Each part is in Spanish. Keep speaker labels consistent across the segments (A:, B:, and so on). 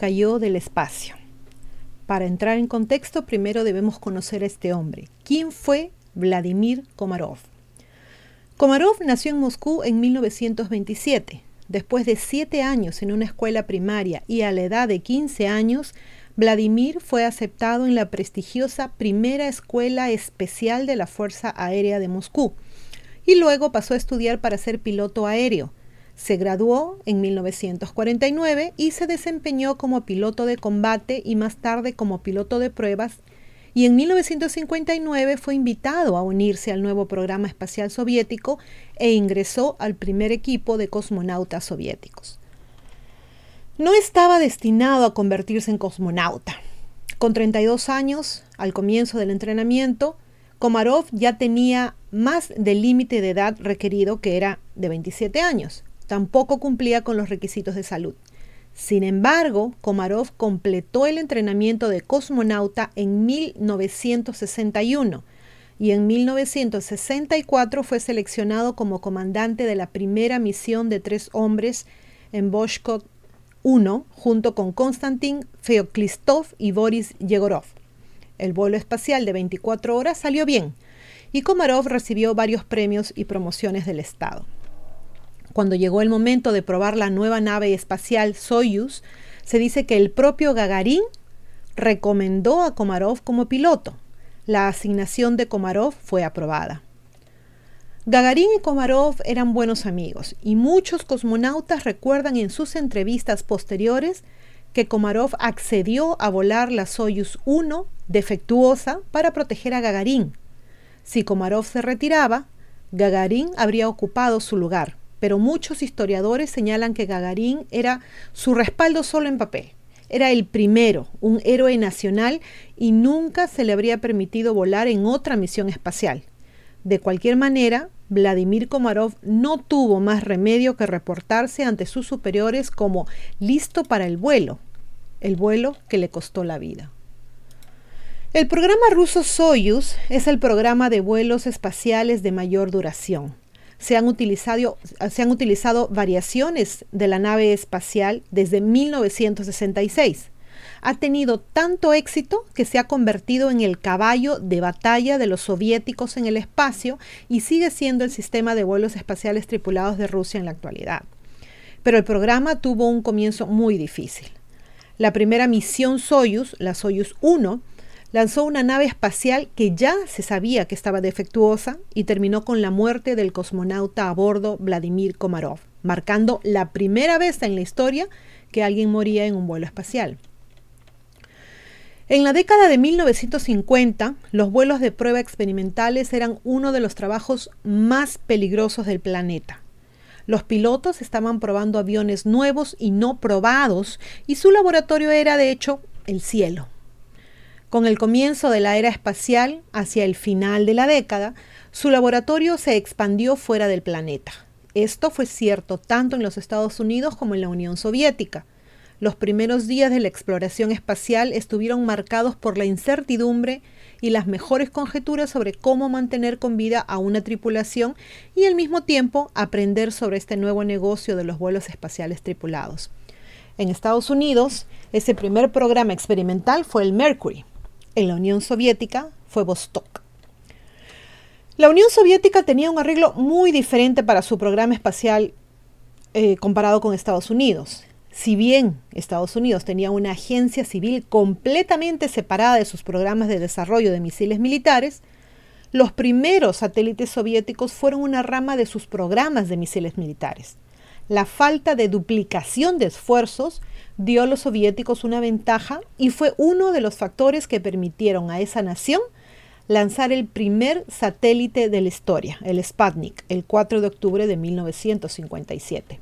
A: cayó del espacio. Para entrar en contexto, primero debemos conocer a este hombre. ¿Quién fue Vladimir Komarov? Komarov nació en Moscú en 1927. Después de siete años en una escuela primaria y a la edad de 15 años, Vladimir fue aceptado en la prestigiosa Primera Escuela Especial de la Fuerza Aérea de Moscú y luego pasó a estudiar para ser piloto aéreo. Se graduó en 1949 y se desempeñó como piloto de combate y más tarde como piloto de pruebas y en 1959 fue invitado a unirse al nuevo programa espacial soviético e ingresó al primer equipo de cosmonautas soviéticos. No estaba destinado a convertirse en cosmonauta. Con 32 años, al comienzo del entrenamiento, Komarov ya tenía más del límite de edad requerido, que era de 27 años. Tampoco cumplía con los requisitos de salud. Sin embargo, Komarov completó el entrenamiento de cosmonauta en 1961 y en 1964 fue seleccionado como comandante de la primera misión de tres hombres en Voshkov 1 junto con Konstantin Feoklistov y Boris Yegorov. El vuelo espacial de 24 horas salió bien y Komarov recibió varios premios y promociones del Estado. Cuando llegó el momento de probar la nueva nave espacial Soyuz, se dice que el propio Gagarin recomendó a Komarov como piloto. La asignación de Komarov fue aprobada. Gagarin y Komarov eran buenos amigos y muchos cosmonautas recuerdan en sus entrevistas posteriores que Komarov accedió a volar la Soyuz 1 defectuosa para proteger a Gagarin. Si Komarov se retiraba, Gagarin habría ocupado su lugar, pero muchos historiadores señalan que Gagarin era su respaldo solo en papel. Era el primero, un héroe nacional, y nunca se le habría permitido volar en otra misión espacial. De cualquier manera, Vladimir Komarov no tuvo más remedio que reportarse ante sus superiores como listo para el vuelo, el vuelo que le costó la vida. El programa ruso Soyuz es el programa de vuelos espaciales de mayor duración. Se han, utilizado, se han utilizado variaciones de la nave espacial desde 1966 ha tenido tanto éxito que se ha convertido en el caballo de batalla de los soviéticos en el espacio y sigue siendo el sistema de vuelos espaciales tripulados de Rusia en la actualidad. Pero el programa tuvo un comienzo muy difícil. La primera misión Soyuz, la Soyuz 1, lanzó una nave espacial que ya se sabía que estaba defectuosa y terminó con la muerte del cosmonauta a bordo Vladimir Komarov, marcando la primera vez en la historia que alguien moría en un vuelo espacial. En la década de 1950, los vuelos de prueba experimentales eran uno de los trabajos más peligrosos del planeta. Los pilotos estaban probando aviones nuevos y no probados y su laboratorio era de hecho el cielo. Con el comienzo de la era espacial, hacia el final de la década, su laboratorio se expandió fuera del planeta. Esto fue cierto tanto en los Estados Unidos como en la Unión Soviética. Los primeros días de la exploración espacial estuvieron marcados por la incertidumbre y las mejores conjeturas sobre cómo mantener con vida a una tripulación y al mismo tiempo aprender sobre este nuevo negocio de los vuelos espaciales tripulados. En Estados Unidos, ese primer programa experimental fue el Mercury. En la Unión Soviética fue Vostok. La Unión Soviética tenía un arreglo muy diferente para su programa espacial eh, comparado con Estados Unidos. Si bien Estados Unidos tenía una agencia civil completamente separada de sus programas de desarrollo de misiles militares, los primeros satélites soviéticos fueron una rama de sus programas de misiles militares. La falta de duplicación de esfuerzos dio a los soviéticos una ventaja y fue uno de los factores que permitieron a esa nación lanzar el primer satélite de la historia, el Sputnik, el 4 de octubre de 1957.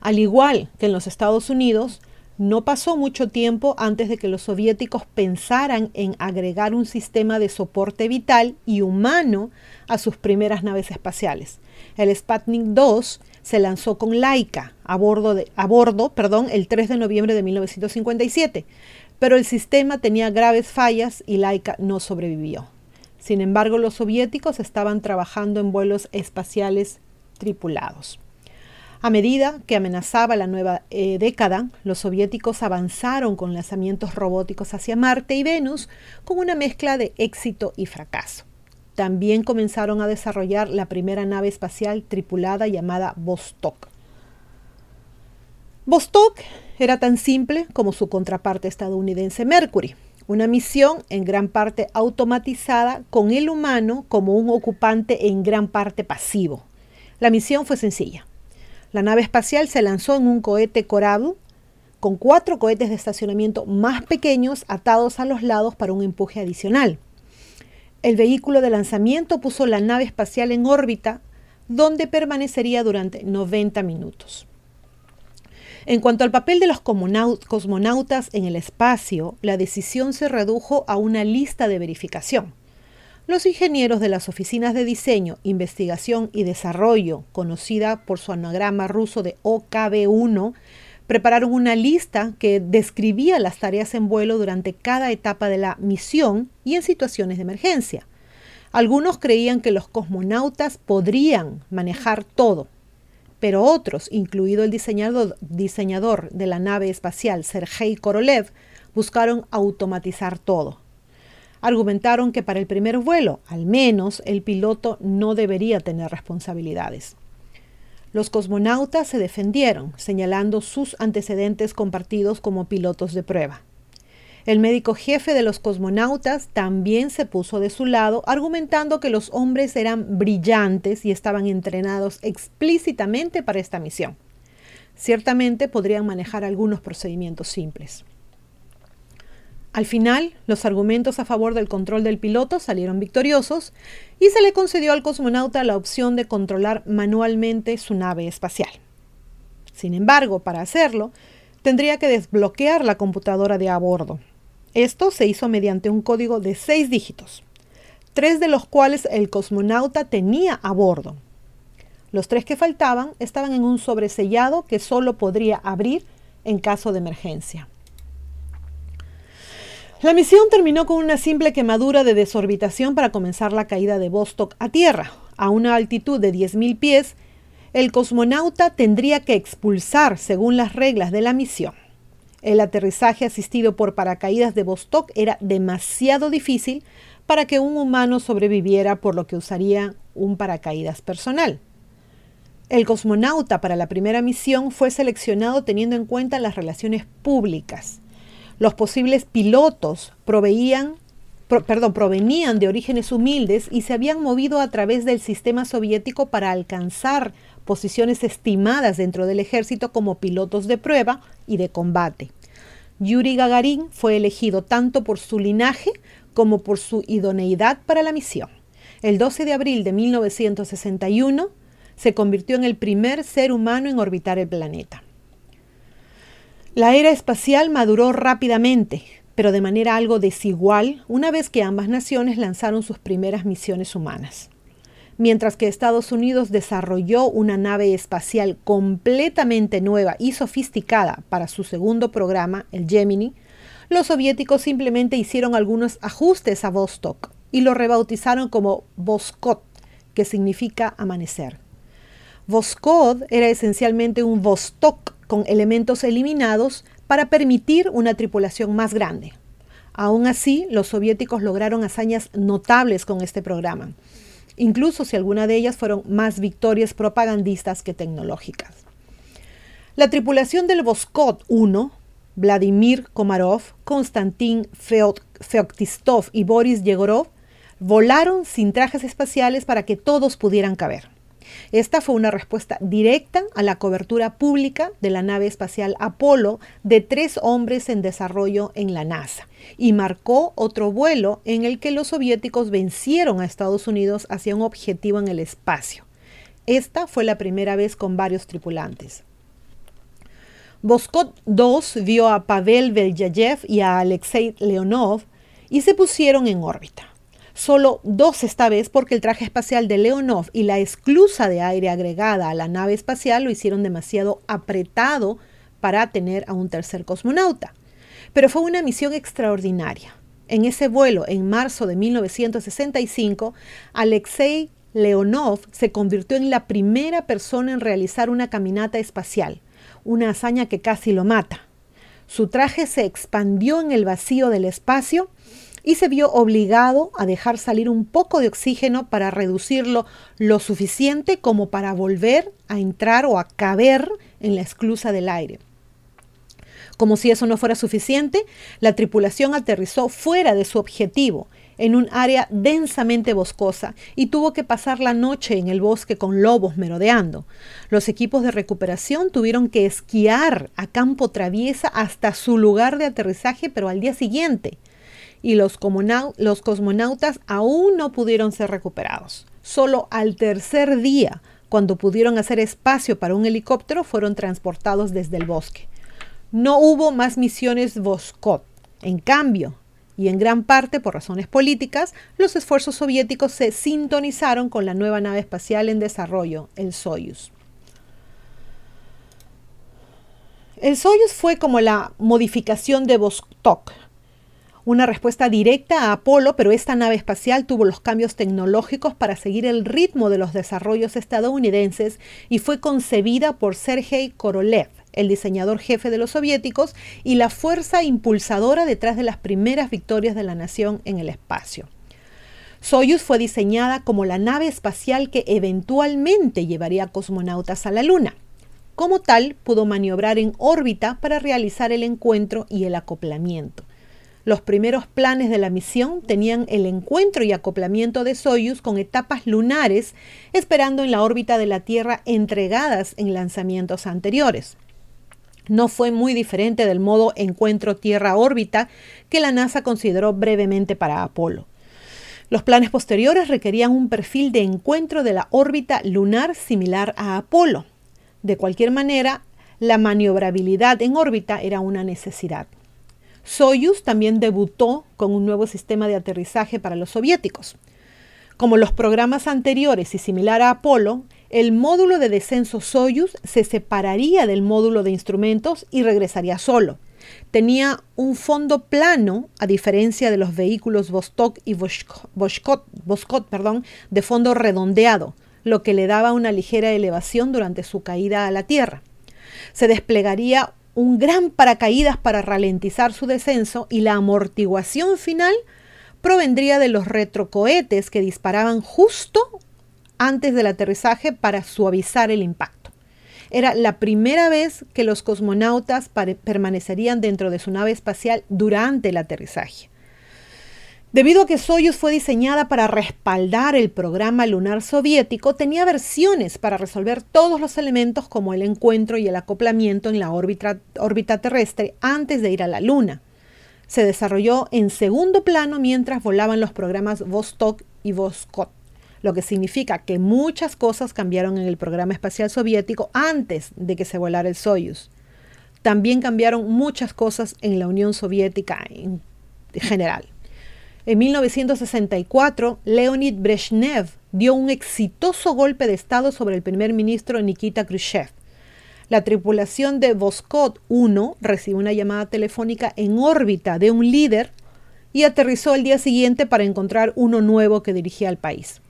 A: Al igual que en los Estados Unidos, no pasó mucho tiempo antes de que los soviéticos pensaran en agregar un sistema de soporte vital y humano a sus primeras naves espaciales. El Sputnik 2 se lanzó con Laika a bordo, de, a bordo perdón, el 3 de noviembre de 1957, pero el sistema tenía graves fallas y Laika no sobrevivió. Sin embargo, los soviéticos estaban trabajando en vuelos espaciales tripulados. A medida que amenazaba la nueva eh, década, los soviéticos avanzaron con lanzamientos robóticos hacia Marte y Venus con una mezcla de éxito y fracaso. También comenzaron a desarrollar la primera nave espacial tripulada llamada Vostok. Vostok era tan simple como su contraparte estadounidense Mercury, una misión en gran parte automatizada con el humano como un ocupante en gran parte pasivo. La misión fue sencilla la nave espacial se lanzó en un cohete Corabl con cuatro cohetes de estacionamiento más pequeños atados a los lados para un empuje adicional. El vehículo de lanzamiento puso la nave espacial en órbita, donde permanecería durante 90 minutos. En cuanto al papel de los cosmonautas en el espacio, la decisión se redujo a una lista de verificación. Los ingenieros de las oficinas de diseño, investigación y desarrollo, conocida por su anagrama ruso de OKB1, prepararon una lista que describía las tareas en vuelo durante cada etapa de la misión y en situaciones de emergencia. Algunos creían que los cosmonautas podrían manejar todo, pero otros, incluido el diseñador, de la nave espacial Sergei Korolev, buscaron automatizar todo argumentaron que para el primer vuelo, al menos, el piloto no debería tener responsabilidades. Los cosmonautas se defendieron, señalando sus antecedentes compartidos como pilotos de prueba. El médico jefe de los cosmonautas también se puso de su lado, argumentando que los hombres eran brillantes y estaban entrenados explícitamente para esta misión. Ciertamente podrían manejar algunos procedimientos simples. Al final, los argumentos a favor del control del piloto salieron victoriosos y se le concedió al cosmonauta la opción de controlar manualmente su nave espacial. Sin embargo, para hacerlo, tendría que desbloquear la computadora de a bordo. Esto se hizo mediante un código de seis dígitos, tres de los cuales el cosmonauta tenía a bordo. Los tres que faltaban estaban en un sobresellado que solo podría abrir en caso de emergencia. La misión terminó con una simple quemadura de desorbitación para comenzar la caída de Vostok a tierra. A una altitud de 10.000 pies, el cosmonauta tendría que expulsar según las reglas de la misión. El aterrizaje asistido por paracaídas de Vostok era demasiado difícil para que un humano sobreviviera, por lo que usaría un paracaídas personal. El cosmonauta para la primera misión fue seleccionado teniendo en cuenta las relaciones públicas. Los posibles pilotos perdón, provenían de orígenes humildes y se habían movido a través del sistema soviético para alcanzar posiciones estimadas dentro del ejército como pilotos de prueba y de combate. Yuri Gagarin fue elegido tanto por su linaje como por su idoneidad para la misión. El 12 de abril de 1961 se convirtió en el primer ser humano en orbitar el planeta. La era espacial maduró rápidamente, pero de manera algo desigual, una vez que ambas naciones lanzaron sus primeras misiones humanas. Mientras que Estados Unidos desarrolló una nave espacial completamente nueva y sofisticada para su segundo programa, el Gemini, los soviéticos simplemente hicieron algunos ajustes a Vostok y lo rebautizaron como Voskot, que significa amanecer. Voskod era esencialmente un Vostok con elementos eliminados para permitir una tripulación más grande. Aún así, los soviéticos lograron hazañas notables con este programa, incluso si alguna de ellas fueron más victorias propagandistas que tecnológicas. La tripulación del Voskod 1, Vladimir Komarov, Konstantin Feoktistov y Boris Yegorov, volaron sin trajes espaciales para que todos pudieran caber. Esta fue una respuesta directa a la cobertura pública de la nave espacial Apolo de tres hombres en desarrollo en la NASA y marcó otro vuelo en el que los soviéticos vencieron a Estados Unidos hacia un objetivo en el espacio. Esta fue la primera vez con varios tripulantes. Voskot 2 vio a Pavel Belyayev y a Alexei Leonov y se pusieron en órbita solo dos esta vez porque el traje espacial de Leonov y la esclusa de aire agregada a la nave espacial lo hicieron demasiado apretado para tener a un tercer cosmonauta. Pero fue una misión extraordinaria. En ese vuelo, en marzo de 1965, Alexei Leonov se convirtió en la primera persona en realizar una caminata espacial, una hazaña que casi lo mata. Su traje se expandió en el vacío del espacio y se vio obligado a dejar salir un poco de oxígeno para reducirlo lo suficiente como para volver a entrar o a caber en la esclusa del aire. Como si eso no fuera suficiente, la tripulación aterrizó fuera de su objetivo, en un área densamente boscosa, y tuvo que pasar la noche en el bosque con lobos merodeando. Los equipos de recuperación tuvieron que esquiar a campo traviesa hasta su lugar de aterrizaje, pero al día siguiente y los, cosmonautas aún no pudieron ser recuperados. Solo al tercer día, cuando pudieron hacer espacio para un helicóptero, fueron transportados desde el bosque. No hubo más misiones Voskhod. En cambio, y en gran parte por razones políticas, los esfuerzos soviéticos se sintonizaron con la nueva nave espacial en desarrollo, el Soyuz. El Soyuz fue como la modificación de Vostok, una respuesta directa a Apolo, pero esta nave espacial tuvo los cambios tecnológicos para seguir el ritmo de los desarrollos estadounidenses y fue concebida por Sergei Korolev, el diseñador jefe de los soviéticos y la fuerza impulsadora detrás de las primeras victorias de la nación en el espacio. Soyuz fue diseñada como la nave espacial que eventualmente llevaría cosmonautas a la Luna. Como tal, pudo maniobrar en órbita para realizar el encuentro y el acoplamiento. Los primeros planes de la misión tenían el encuentro y acoplamiento de Soyuz con etapas lunares esperando en la órbita de la Tierra entregadas en lanzamientos anteriores. No fue muy diferente del modo encuentro Tierra-órbita que la NASA consideró brevemente para Apolo. Los planes posteriores requerían un perfil de encuentro de la órbita lunar similar a Apolo. De cualquier manera, la maniobrabilidad en órbita era una necesidad. Soyuz también debutó con un nuevo sistema de aterrizaje para los soviéticos. Como los programas anteriores y similar a Apolo, el módulo de descenso Soyuz se separaría del módulo de instrumentos y regresaría solo. Tenía un fondo plano, a diferencia de los vehículos Vostok y Voskot, perdón, de fondo redondeado, lo que le daba una ligera elevación durante su caída a la Tierra. Se desplegaría un gran paracaídas para ralentizar su descenso y la amortiguación final provendría de los retrocohetes que disparaban justo antes del aterrizaje para suavizar el impacto. Era la primera vez que los cosmonautas permanecerían dentro de su nave espacial durante el aterrizaje. Debido a que Soyuz fue diseñada para respaldar el programa lunar soviético, tenía versiones para resolver todos los elementos como el encuentro y el acoplamiento en la órbita, terrestre antes de ir a la Luna. Se desarrolló en segundo plano mientras volaban los programas Vostok y Voskot, lo que significa que muchas cosas cambiaron en el programa espacial soviético antes de que se volara el Soyuz. También cambiaron muchas cosas en la Unión Soviética en general. En 1964, Leonid Brezhnev dio un exitoso golpe de Estado sobre el primer ministro Nikita Khrushchev. La tripulación de Voskhod 1 recibió una llamada telefónica en órbita de un líder y aterrizó el día siguiente para encontrar uno nuevo que dirigía al país.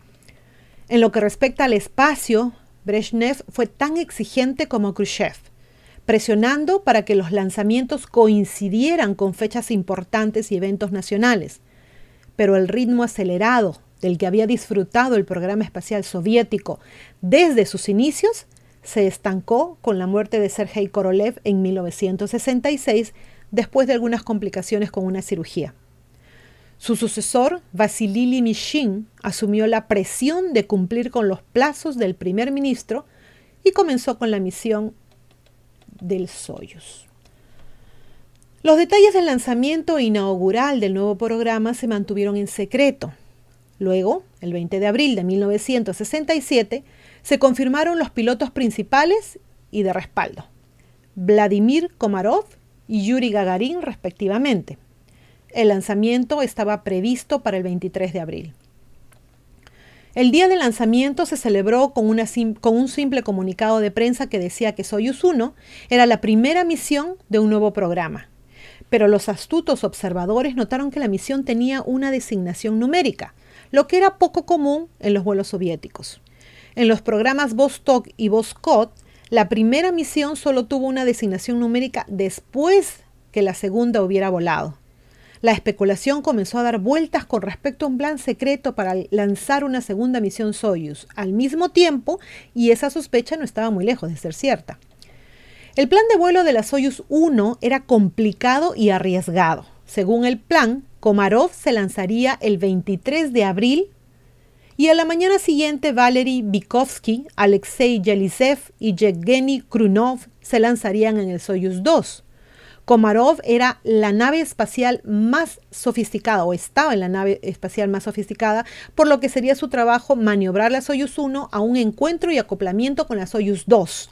A: En lo que respecta al espacio, Brezhnev fue tan exigente como Khrushchev, presionando para que los lanzamientos coincidieran con fechas importantes y eventos nacionales pero el ritmo acelerado del que había disfrutado el programa espacial soviético desde sus inicios se estancó con la muerte de Sergei Korolev en 1966 después de algunas complicaciones con una cirugía. Su sucesor, Vasily Mishin, asumió la presión de cumplir con los plazos del primer ministro y comenzó con la misión del Soyuz. Los detalles del lanzamiento inaugural del nuevo programa se mantuvieron en secreto. Luego, el 20 de abril de 1967, se confirmaron los pilotos principales y de respaldo, Vladimir Komarov y Yuri Gagarin respectivamente. El lanzamiento estaba previsto para el 23 de abril. El día del lanzamiento se celebró con, con, un simple comunicado de prensa que decía que Soyuz 1 era la primera misión de un nuevo programa, pero los astutos observadores notaron que la misión tenía una designación numérica, lo que era poco común en los vuelos soviéticos. En los programas Vostok y Voskot, la primera misión solo tuvo una designación numérica después que la segunda hubiera volado. La especulación comenzó a dar vueltas con respecto a un plan secreto para lanzar una segunda misión Soyuz al mismo tiempo y esa sospecha no estaba muy lejos de ser cierta. El plan de vuelo de la Soyuz 1 era complicado y arriesgado. Según el plan, Komarov se lanzaría el 23 de abril y a la mañana siguiente Valery Vykovsky, Alexei Yelisev y Yevgeny Krunov se lanzarían en el Soyuz 2. Komarov era la nave espacial más sofisticada o estaba en la nave espacial más sofisticada, por lo que sería su trabajo maniobrar la Soyuz 1 a un encuentro y acoplamiento con la Soyuz 2.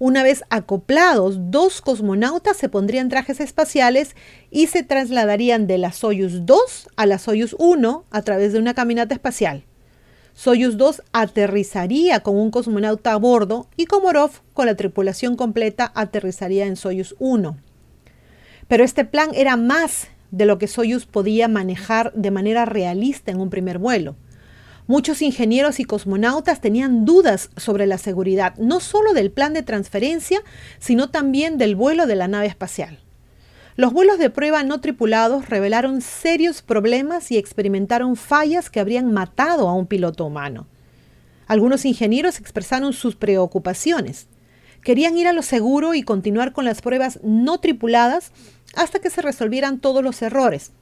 A: Una vez acoplados, dos cosmonautas se pondrían trajes espaciales y se trasladarían de la Soyuz 2 a la Soyuz 1 a través de una caminata espacial. Soyuz 2 aterrizaría con un cosmonauta a bordo y Komarov, con la tripulación completa, aterrizaría en Soyuz 1. Pero este plan era más de lo que Soyuz podía manejar de manera realista en un primer vuelo. Muchos ingenieros y cosmonautas tenían dudas sobre la seguridad, no solo del plan de transferencia, sino también del vuelo de la nave espacial. Los vuelos de prueba no tripulados revelaron serios problemas y experimentaron fallas que habrían matado a un piloto humano. Algunos ingenieros expresaron sus preocupaciones. Querían ir a lo seguro y continuar con las pruebas no tripuladas hasta que se resolvieran todos los errores.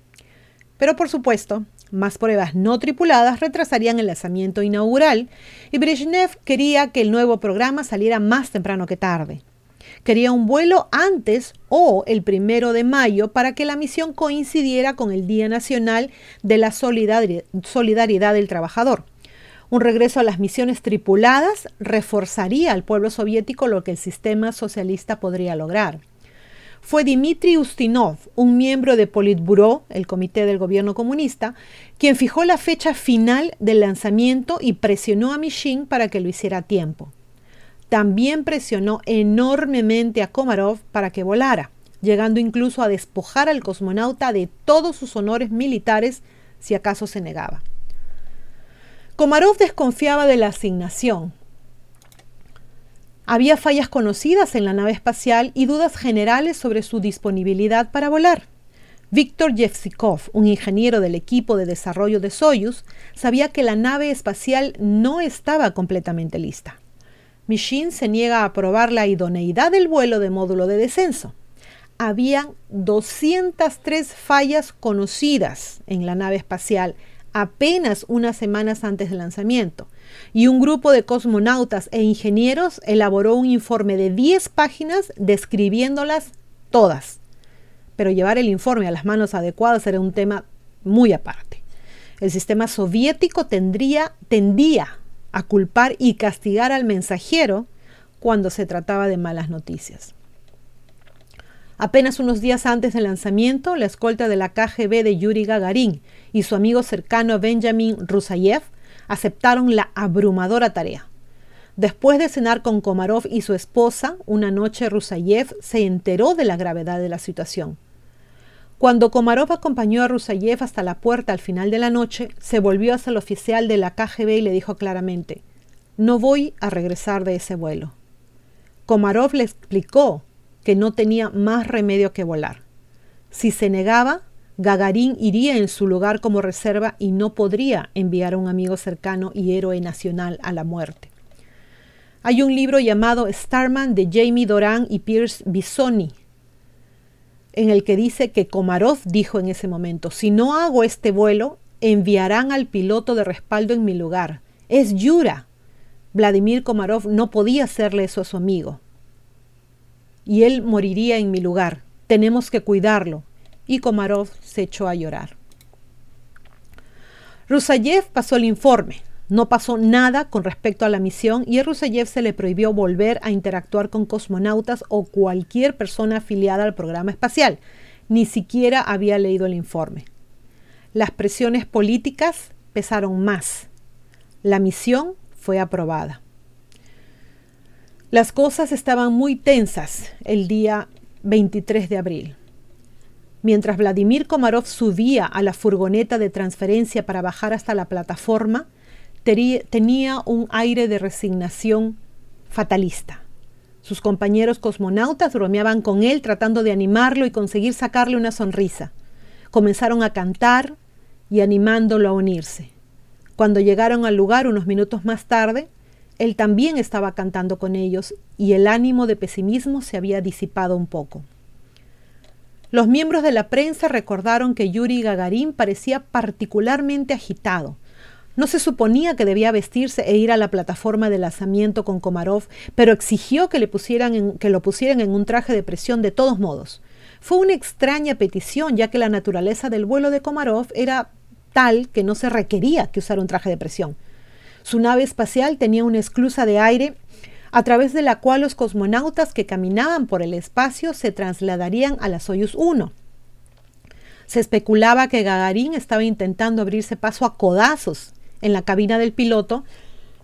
A: Pero por supuesto, más pruebas no tripuladas retrasarían el lanzamiento inaugural y Brezhnev quería que el nuevo programa saliera más temprano que tarde. Quería un vuelo antes o el primero de mayo para que la misión coincidiera con el Día Nacional de la Solidaridad del Trabajador. Un regreso a las misiones tripuladas reforzaría al pueblo soviético lo que el sistema socialista podría lograr fue Dmitry Ustinov, un miembro de Politburo, el comité del gobierno comunista, quien fijó la fecha final del lanzamiento y presionó a Mishin para que lo hiciera a tiempo. También presionó enormemente a Komarov para que volara, llegando incluso a despojar al cosmonauta de todos sus honores militares si acaso se negaba. Komarov desconfiaba de la asignación, había fallas conocidas en la nave espacial y dudas generales sobre su disponibilidad para volar. Víctor Yevsikov, un ingeniero del equipo de desarrollo de Soyuz, sabía que la nave espacial no estaba completamente lista. Mishin se niega a aprobar la idoneidad del vuelo de módulo de descenso. Habían 203 fallas conocidas en la nave espacial apenas unas semanas antes del lanzamiento, y un grupo de cosmonautas e ingenieros elaboró un informe de 10 páginas describiéndolas todas. Pero llevar el informe a las manos adecuadas era un tema muy aparte. El sistema soviético tendría, tendía a culpar y castigar al mensajero cuando se trataba de malas noticias. Apenas unos días antes del lanzamiento, la escolta de la KGB de Yuri Gagarin y su amigo cercano Benjamin Rusayev aceptaron la abrumadora tarea. Después de cenar con Komarov y su esposa, una noche Rusayev se enteró de la gravedad de la situación. Cuando Komarov acompañó a Rusayev hasta la puerta al final de la noche, se volvió hacia el oficial de la KGB y le dijo claramente, no voy a regresar de ese vuelo. Komarov le explicó que no tenía más remedio que volar. Si se negaba, Gagarin iría en su lugar como reserva y no podría enviar a un amigo cercano y héroe nacional a la muerte. Hay un libro llamado Starman de Jamie Doran y Pierce Bisoni, en el que dice que Komarov dijo en ese momento, si no hago este vuelo, enviarán al piloto de respaldo en mi lugar. Es Yura. Vladimir Komarov no podía hacerle eso a su amigo. Y él moriría en mi lugar. Tenemos que cuidarlo y Komarov se echó a llorar. Rusayev pasó el informe. No pasó nada con respecto a la misión y a Rusayev se le prohibió volver a interactuar con cosmonautas o cualquier persona afiliada al programa espacial. Ni siquiera había leído el informe. Las presiones políticas pesaron más. La misión fue aprobada. Las cosas estaban muy tensas el día 23 de abril. Mientras Vladimir Komarov subía a la furgoneta de transferencia para bajar hasta la plataforma, tenía un aire de resignación fatalista. Sus compañeros cosmonautas bromeaban con él tratando de animarlo y conseguir sacarle una sonrisa. Comenzaron a cantar y animándolo a unirse. Cuando llegaron al lugar unos minutos más tarde, él también estaba cantando con ellos y el ánimo de pesimismo se había disipado un poco. Los miembros de la prensa recordaron que Yuri Gagarin parecía particularmente agitado. No se suponía que debía vestirse e ir a la plataforma de lanzamiento con Komarov, pero exigió que, le pusieran que lo pusieran en un traje de presión de todos modos. Fue una extraña petición, ya que la naturaleza del vuelo de Komarov era tal que no se requería que usara un traje de presión. Su nave espacial tenía una esclusa de aire a través de la cual los cosmonautas que caminaban por el espacio se trasladarían a la Soyuz 1. Se especulaba que Gagarin estaba intentando abrirse paso a codazos en la cabina del piloto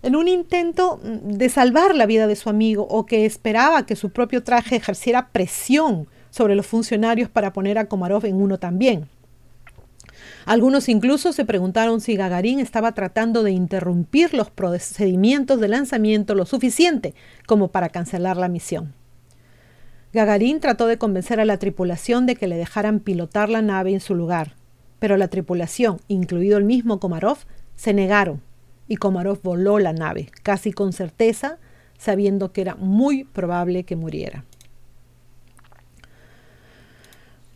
A: en un intento mm, de salvar la vida de su amigo o que esperaba que su propio traje ejerciera presión sobre los funcionarios para poner a Komarov en uno también. Algunos incluso se preguntaron si Gagarin estaba tratando de interrumpir los procedimientos de lanzamiento lo suficiente como para cancelar la misión. Gagarin trató de convencer a la tripulación de que le dejaran pilotar la nave en su lugar, pero la tripulación, incluido el mismo Komarov, se negaron y Komarov voló la nave, casi con certeza, sabiendo que era muy probable que muriera.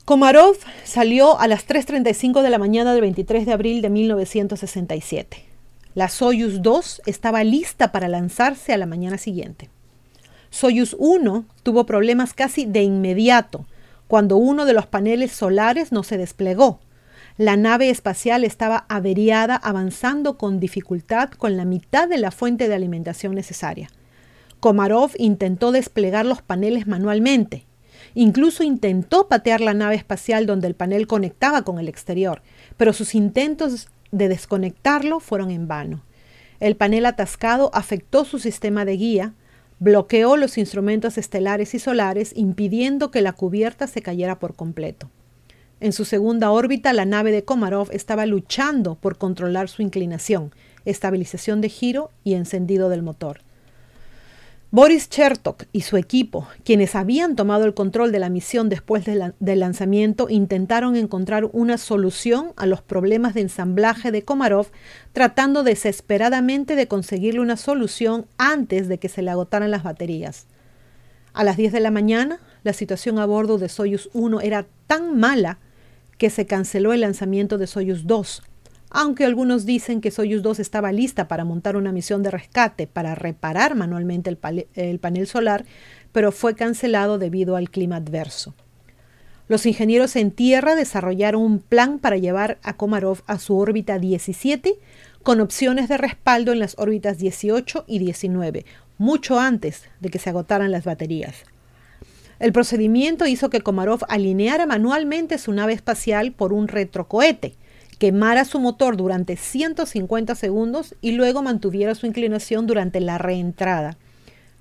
A: Komarov salió a las 3.35 de la mañana del 23 de abril de 1967. La Soyuz 2 estaba lista para lanzarse a la mañana siguiente. Soyuz 1 tuvo problemas casi de inmediato cuando uno de los paneles solares no se desplegó la nave espacial estaba averiada avanzando con dificultad con la mitad de la fuente de alimentación necesaria. Komarov intentó desplegar los paneles manualmente. Incluso intentó patear la nave espacial donde el panel conectaba con el exterior, pero sus intentos de desconectarlo fueron en vano. El panel atascado afectó su sistema de guía, bloqueó los instrumentos estelares y solares, impidiendo que la cubierta se cayera por completo. En su segunda órbita, la nave de Komarov estaba luchando por controlar su inclinación, estabilización de giro y encendido del motor. Boris Chertok y su equipo, quienes habían tomado el control de la misión después del lanzamiento, intentaron encontrar una solución a los problemas de ensamblaje de Komarov, tratando desesperadamente de conseguirle una solución antes de que se le agotaran las baterías. A las 10 de la mañana, la situación a bordo de Soyuz 1 era tan mala que se canceló el lanzamiento de Soyuz 2, aunque algunos dicen que Soyuz 2 estaba lista para montar una misión de rescate para reparar manualmente el, el, panel solar, pero fue cancelado debido al clima adverso. Los ingenieros en tierra desarrollaron un plan para llevar a Komarov a su órbita 17 con opciones de respaldo en las órbitas 18 y 19, mucho antes de que se agotaran las baterías. El procedimiento hizo que Komarov alineara manualmente su nave espacial por un retrocohete, quemara su motor durante 150 segundos y luego mantuviera su inclinación durante la reentrada.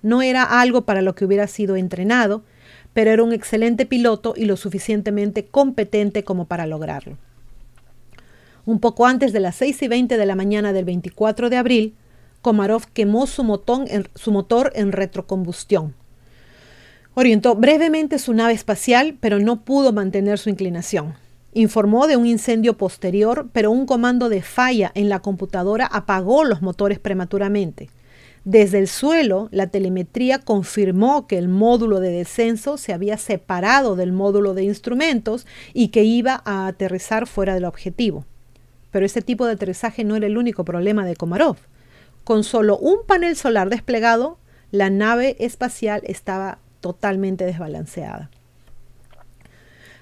A: No era algo para lo que hubiera sido entrenado, pero era un excelente piloto y lo suficientemente competente como para lograrlo. Un poco antes de las 6 y 20 de la mañana del 24 de abril, Komarov quemó su su motor en retrocombustión. Orientó brevemente su nave espacial, pero no pudo mantener su inclinación. Informó de un incendio posterior, pero un comando de falla en la computadora apagó los motores prematuramente. Desde el suelo, la telemetría confirmó que el módulo de descenso se había separado del módulo de instrumentos y que iba a aterrizar fuera del objetivo. Pero ese tipo de aterrizaje no era el único problema de Komarov. Con solo un panel solar desplegado, la nave espacial estaba totalmente desbalanceada.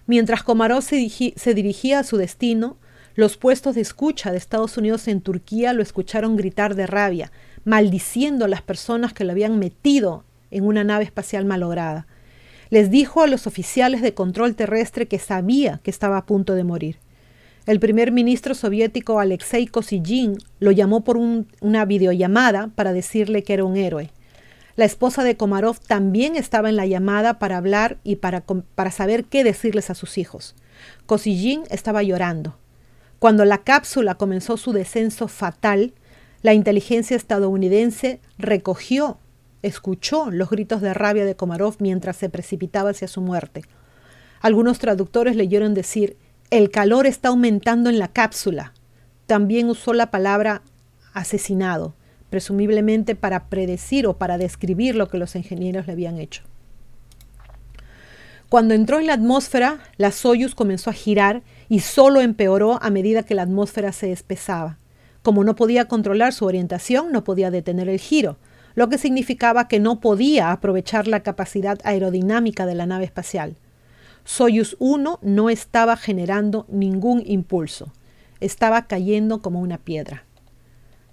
A: Mientras Komarov se, dirigía a su destino, los puestos de escucha de Estados Unidos en Turquía lo escucharon gritar de rabia, maldiciendo a las personas que lo habían metido en una nave espacial malograda. Les dijo a los oficiales de control terrestre que sabía que estaba a punto de morir. El primer ministro soviético Alexei Kosygin lo llamó por una videollamada para decirle que era un héroe. La esposa de Komarov también estaba en la llamada para hablar y para, para saber qué decirles a sus hijos. Kosygin estaba llorando. Cuando la cápsula comenzó su descenso fatal, la inteligencia estadounidense recogió, escuchó los gritos de rabia de Komarov mientras se precipitaba hacia su muerte. Algunos traductores leyeron decir, el calor está aumentando en la cápsula. También usó la palabra asesinado, presumiblemente para predecir o para describir lo que los ingenieros le habían hecho. Cuando entró en la atmósfera, la Soyuz comenzó a girar y solo empeoró a medida que la atmósfera se espesaba. Como no podía controlar su orientación, no podía detener el giro, lo que significaba que no podía aprovechar la capacidad aerodinámica de la nave espacial. Soyuz 1 no estaba generando ningún impulso, estaba cayendo como una piedra.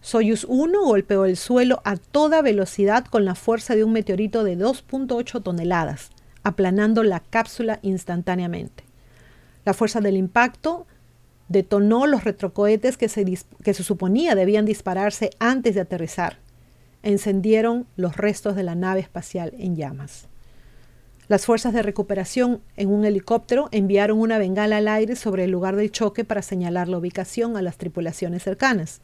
A: Soyuz 1 golpeó el suelo a toda velocidad con la fuerza de un meteorito de 2.8 toneladas, aplanando la cápsula instantáneamente. La fuerza del impacto detonó los retrocohetes que se, que se suponía debían dispararse antes de aterrizar. Encendieron los restos de la nave espacial en llamas. Las fuerzas de recuperación en un helicóptero enviaron una bengala al aire sobre el lugar del choque para señalar la ubicación a las tripulaciones cercanas.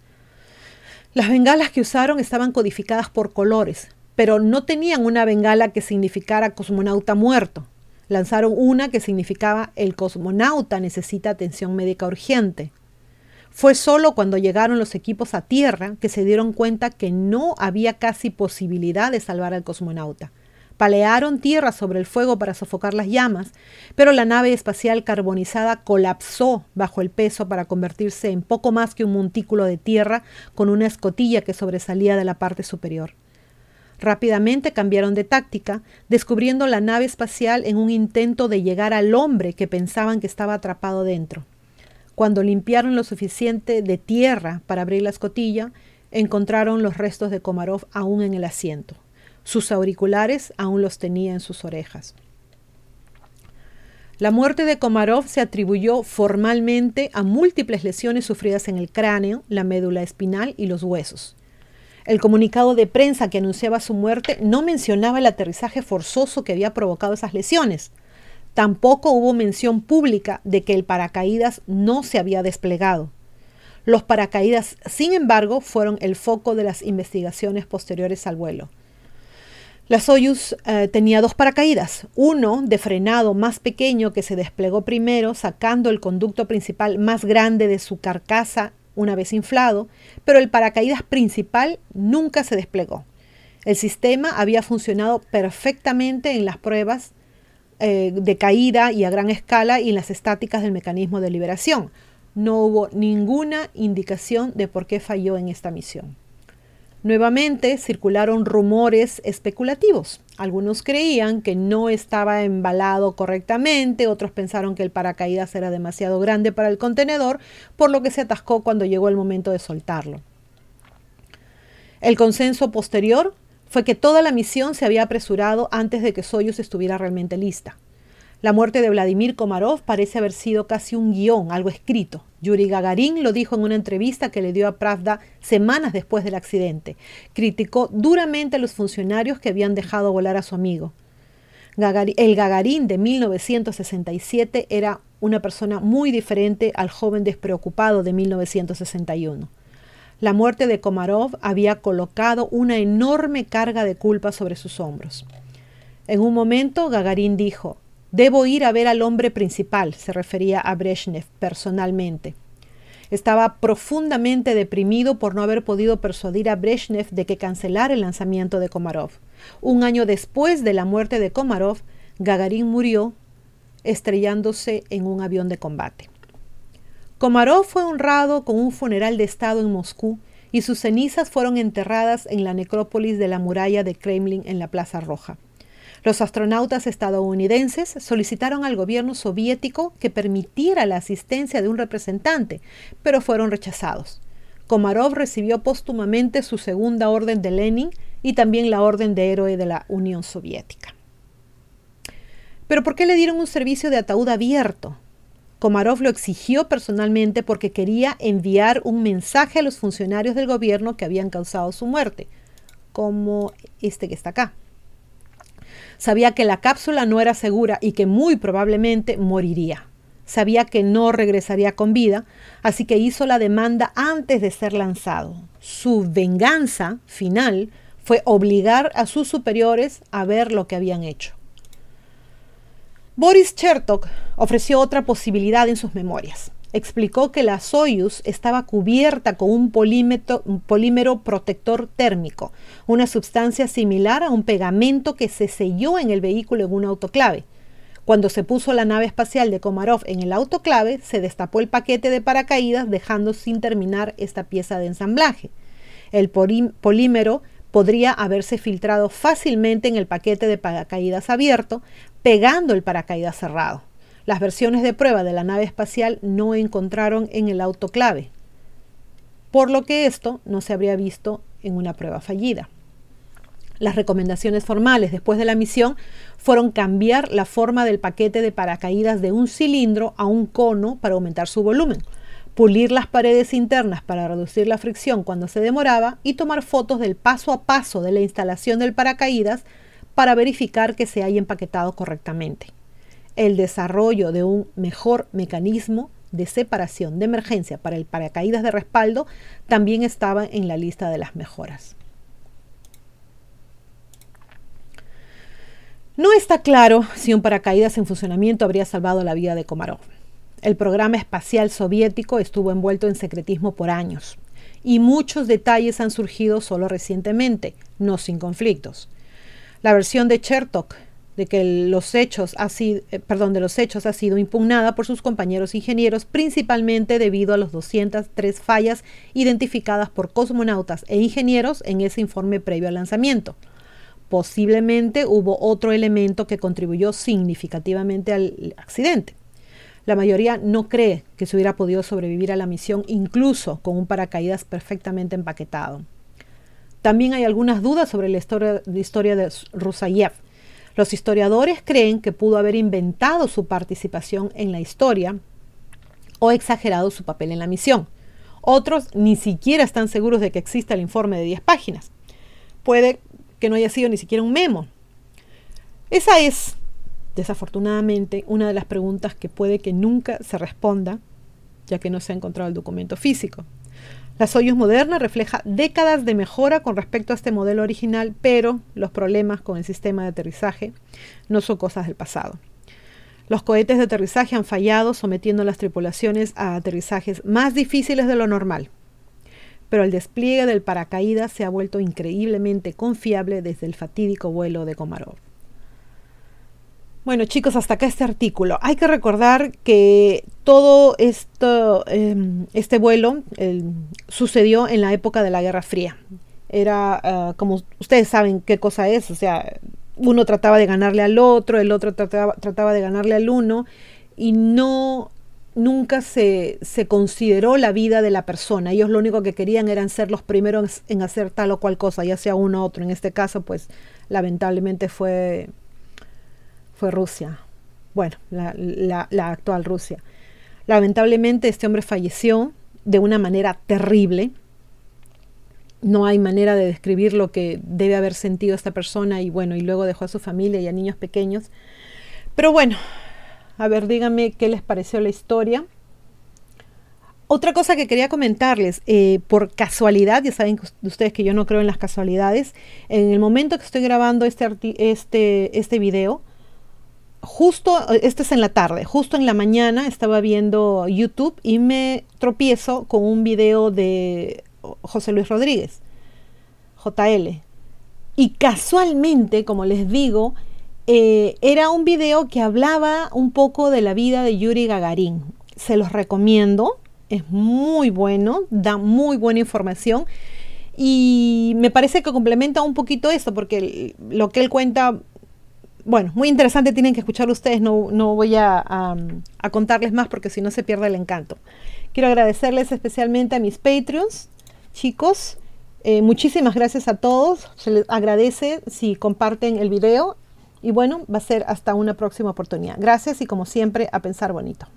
A: Las bengalas que usaron estaban codificadas por colores, pero no tenían una bengala que significara cosmonauta muerto lanzaron una que significaba el cosmonauta necesita atención médica urgente. Fue solo cuando llegaron los equipos a tierra que se dieron cuenta que no había casi posibilidad de salvar al cosmonauta. Palearon tierra sobre el fuego para sofocar las llamas, pero la nave espacial carbonizada colapsó bajo el peso para convertirse en poco más que un montículo de tierra con una escotilla que sobresalía de la parte superior. Rápidamente cambiaron de táctica, descubriendo la nave espacial en un intento de llegar al hombre que pensaban que estaba atrapado dentro. Cuando limpiaron lo suficiente de tierra para abrir la escotilla, encontraron los restos de Komarov aún en el asiento. Sus auriculares aún los tenía en sus orejas. La muerte de Komarov se atribuyó formalmente a múltiples lesiones sufridas en el cráneo, la médula espinal y los huesos. El comunicado de prensa que anunciaba su muerte no mencionaba el aterrizaje forzoso que había provocado esas lesiones. Tampoco hubo mención pública de que el paracaídas no se había desplegado. Los paracaídas, sin embargo, fueron el foco de las investigaciones posteriores al vuelo. La Soyuz eh, tenía dos paracaídas, uno de frenado más pequeño que se desplegó primero sacando el conducto principal más grande de su carcasa una vez inflado, pero el paracaídas principal nunca se desplegó. El sistema había funcionado perfectamente en las pruebas eh, de caída y a gran escala y en las estáticas del mecanismo de liberación. No hubo ninguna indicación de por qué falló en esta misión. Nuevamente circularon rumores especulativos. Algunos creían que no estaba embalado correctamente, otros pensaron que el paracaídas era demasiado grande para el contenedor, por lo que se atascó cuando llegó el momento de soltarlo. El consenso posterior fue que toda la misión se había apresurado antes de que Soyuz estuviera realmente lista. La muerte de Vladimir Komarov parece haber sido casi un guion, algo escrito. Yuri Gagarin lo dijo en una entrevista que le dio a Pravda semanas después del accidente. Criticó duramente a los funcionarios que habían dejado volar a su amigo. el Gagarin de 1967 era una persona muy diferente al joven despreocupado de 1961. La muerte de Komarov había colocado una enorme carga de culpa sobre sus hombros. En un momento, Gagarin dijo, Debo ir a ver al hombre principal, se refería a Brezhnev personalmente. Estaba profundamente deprimido por no haber podido persuadir a Brezhnev de que cancelara el lanzamiento de Komarov. Un año después de la muerte de Komarov, Gagarin murió estrellándose en un avión de combate. Komarov fue honrado con un funeral de Estado en Moscú y sus cenizas fueron enterradas en la necrópolis de la muralla de Kremlin en la Plaza Roja. Los astronautas estadounidenses solicitaron al gobierno soviético que permitiera la asistencia de un representante, pero fueron rechazados. Komarov recibió póstumamente su segunda orden de Lenin y también la orden de héroe de la Unión Soviética. Pero ¿por qué le dieron un servicio de ataúd abierto? Komarov lo exigió personalmente porque quería enviar un mensaje a los funcionarios del gobierno que habían causado su muerte, como este que está acá. Sabía que la cápsula no era segura y que muy probablemente moriría. sabía que no regresaría con vida, así que hizo la demanda antes de ser lanzado. Su venganza final fue obligar a sus superiores a ver lo que habían hecho. Boris Chertok ofreció otra posibilidad en sus memorias. Explicó que la Soyuz estaba cubierta con un polímero, protector térmico, una sustancia similar a un pegamento que se selló en el vehículo en un autoclave. Cuando se puso la nave espacial de Komarov en el autoclave, se destapó el paquete de paracaídas dejando sin terminar esta pieza de ensamblaje. El polímero podría haberse filtrado fácilmente en el paquete de paracaídas abierto, pegando el paracaídas cerrado. Las versiones de prueba de la nave espacial no encontraron en el autoclave, por lo que esto no se habría visto en una prueba fallida. Las recomendaciones formales después de la misión fueron cambiar la forma del paquete de paracaídas de un cilindro a un cono para aumentar su volumen, pulir las paredes internas para reducir la fricción cuando se demoraba y tomar fotos del paso a paso de la instalación del paracaídas para verificar que se haya empaquetado correctamente. El desarrollo de un mejor mecanismo de separación de emergencia para el paracaídas de respaldo también estaba en la lista de las mejoras. No está claro si un paracaídas en funcionamiento habría salvado la vida de Komarov. El programa espacial soviético estuvo envuelto en secretismo por años y muchos detalles han surgido solo recientemente, no sin conflictos. La versión de Chertok de que los hechos ha sido, eh, perdón, de los hechos ha sido impugnada por sus compañeros ingenieros, principalmente debido a las 203 fallas identificadas por cosmonautas e ingenieros en ese informe previo al lanzamiento. Posiblemente hubo otro elemento que contribuyó significativamente al accidente. La mayoría no cree que se hubiera podido sobrevivir a la misión incluso con un paracaídas perfectamente empaquetado. También hay algunas dudas sobre la historia, la historia de Rusayev. Los historiadores creen que pudo haber inventado su participación en la historia o exagerado su papel en la misión. Otros ni siquiera están seguros de que exista el informe de 10 páginas. Puede que no haya sido ni siquiera un memo. Esa es, desafortunadamente, una de las preguntas que puede que nunca se responda, ya que no se ha encontrado el documento físico. La Soyuz moderna refleja décadas de mejora con respecto a este modelo original, pero los problemas con el sistema de aterrizaje no son cosas del pasado. Los cohetes de aterrizaje han fallado sometiendo a las tripulaciones a aterrizajes más difíciles de lo normal pero el despliegue del paracaídas se ha vuelto increíblemente confiable desde el fatídico vuelo de Komarov. Bueno chicos, hasta acá este artículo. Hay que recordar que todo esto, em, este vuelo sucedió en la época de la Guerra Fría. Era, ah, como ustedes saben qué cosa es, o sea, uno trataba de ganarle al otro, el otro trataba, trataba de ganarle al uno, y no nunca se, consideró la vida de la persona. Ellos lo único que querían eran ser los primeros en hacer tal o cual cosa, ya sea uno u otro. En este caso, pues lamentablemente fue, fue Rusia. Bueno, la, actual Rusia. Lamentablemente este hombre falleció de una manera terrible. No hay manera de describir lo que debe haber sentido esta persona y bueno, y luego dejó a su familia y a niños pequeños. Pero bueno, a ver, díganme qué les pareció la historia. Otra cosa que quería comentarles, eh, por casualidad, ya saben ustedes que yo no creo en las casualidades, en el momento que estoy grabando este, este, este video, justo, este es en la tarde, justo en la mañana estaba viendo YouTube y me tropiezo con un video de José Luis Rodríguez, JL. Y casualmente, como les digo, eh, era un video que hablaba un poco de la vida de Yuri Gagarin. Se los recomiendo, es muy bueno, da muy buena información y me parece que complementa un poquito esto, porque lo que él cuenta, bueno, muy interesante, tienen que escuchar ustedes, no, no voy a, contarles más porque si no se pierde el encanto. Quiero agradecerles especialmente a mis Patreons, chicos. Eh, muchísimas gracias a todos. Se les agradece si comparten el video y bueno, va a ser hasta una próxima oportunidad. Gracias y como siempre, a pensar bonito.